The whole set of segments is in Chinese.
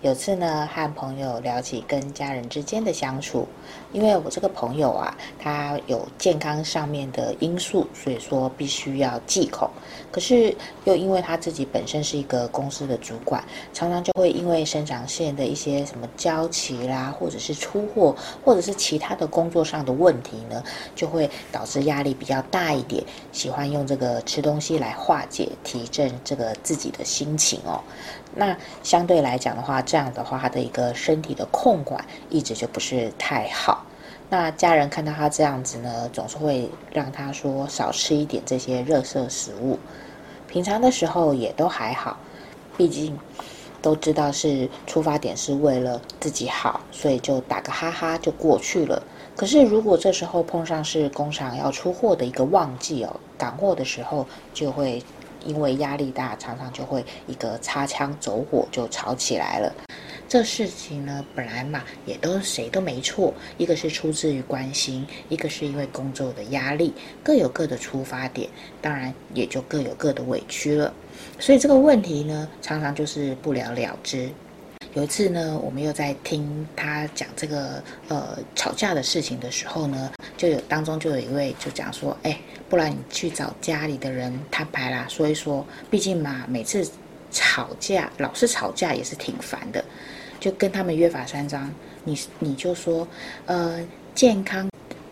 有次呢，和朋友聊起跟家人之间的相处，因为我这个朋友啊，他有健康上面的因素，所以说必须要忌口。可是又因为他自己本身是一个公司的主管，常常就会因为生产线的一些什么交期啦，或者是出货，或者是其他的工作上的问题呢，就会导致压力比较大一点，喜欢用这个吃东西来化解、提振这个自己的心情哦。那相对来讲的话，这样的话，他的一个身体的控管一直就不是太好。那家人看到他这样子呢，总是会让他说少吃一点这些热色食物。平常的时候也都还好，毕竟都知道是出发点是为了自己好，所以就打个哈哈就过去了。可是如果这时候碰上是工厂要出货的一个旺季哦，赶货的时候就会。因为压力大，常常就会一个擦枪走火就吵起来了。这事情呢，本来嘛也都谁都没错，一个是出自于关心，一个是因为工作的压力，各有各的出发点，当然也就各有各的委屈了。所以这个问题呢，常常就是不了了之。有一次呢，我们又在听他讲这个呃吵架的事情的时候呢，就有当中就有一位就讲说，哎，不然你去找家里的人摊牌啦，说一说，毕竟嘛，每次吵架老是吵架也是挺烦的，就跟他们约法三章，你你就说，呃，健康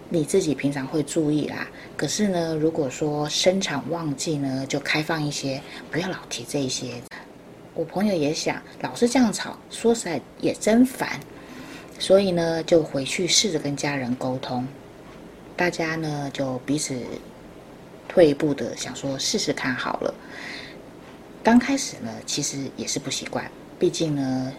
你自己平常会注意啦，可是呢，如果说生产旺季呢，就开放一些，不要老提这些。我朋友也想，老是这样吵，说实在也真烦，所以呢，就回去试着跟家人沟通。大家呢就彼此退一步的想说试试看好了。刚开始呢，其实也是不习惯，毕竟呢，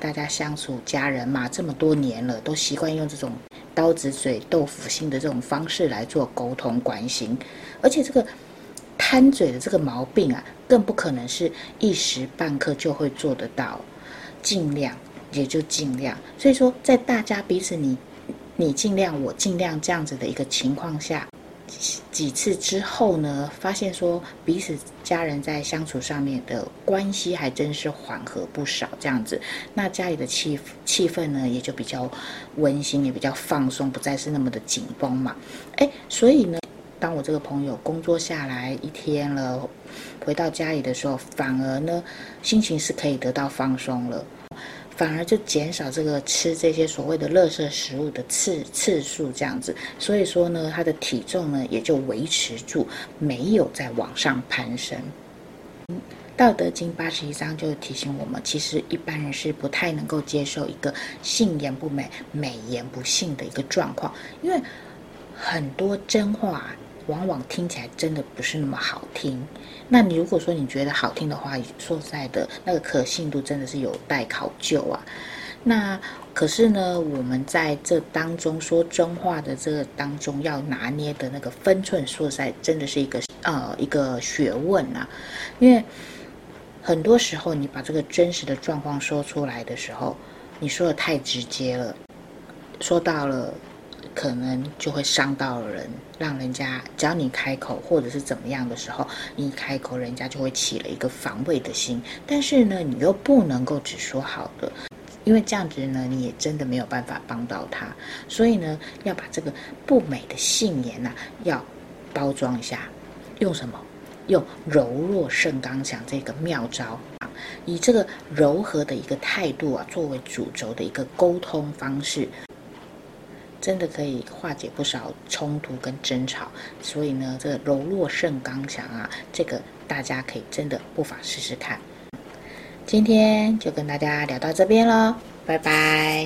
大家相处家人嘛这么多年了，都习惯用这种刀子嘴豆腐心的这种方式来做沟通关心，而且这个。贪嘴的这个毛病啊，更不可能是一时半刻就会做得到，尽量也就尽量。所以说，在大家彼此你你尽量我尽量这样子的一个情况下，几次之后呢，发现说彼此家人在相处上面的关系还真是缓和不少，这样子，那家里的气气氛呢也就比较温馨，也比较放松，不再是那么的紧绷嘛。哎，所以呢。当我这个朋友工作下来一天了，回到家里的时候，反而呢，心情是可以得到放松了，反而就减少这个吃这些所谓的垃圾食物的次次数，这样子。所以说呢，他的体重呢也就维持住，没有再往上攀升。道德经八十一章就提醒我们，其实一般人是不太能够接受一个信言不美，美言不信的一个状况，因为很多真话。往往听起来真的不是那么好听。那你如果说你觉得好听的话，说实在的，那个可信度真的是有待考究啊。那可是呢，我们在这当中说真话的这个当中要拿捏的那个分寸，说实在真的是一个呃一个学问啊。因为很多时候你把这个真实的状况说出来的时候，你说的太直接了，说到了。可能就会伤到人，让人家只要你开口或者是怎么样的时候，你一开口，人家就会起了一个防卫的心。但是呢，你又不能够只说好的，因为这样子呢，你也真的没有办法帮到他。所以呢，要把这个不美的信言呐、要包装一下，用什么？用柔弱胜刚强这个妙招，以这个柔和的一个态度啊，作为主轴的一个沟通方式。真的可以化解不少冲突跟争吵，所以呢，这个柔弱胜刚强啊，这个大家可以真的不妨试试看。今天就跟大家聊到这边喽，拜拜。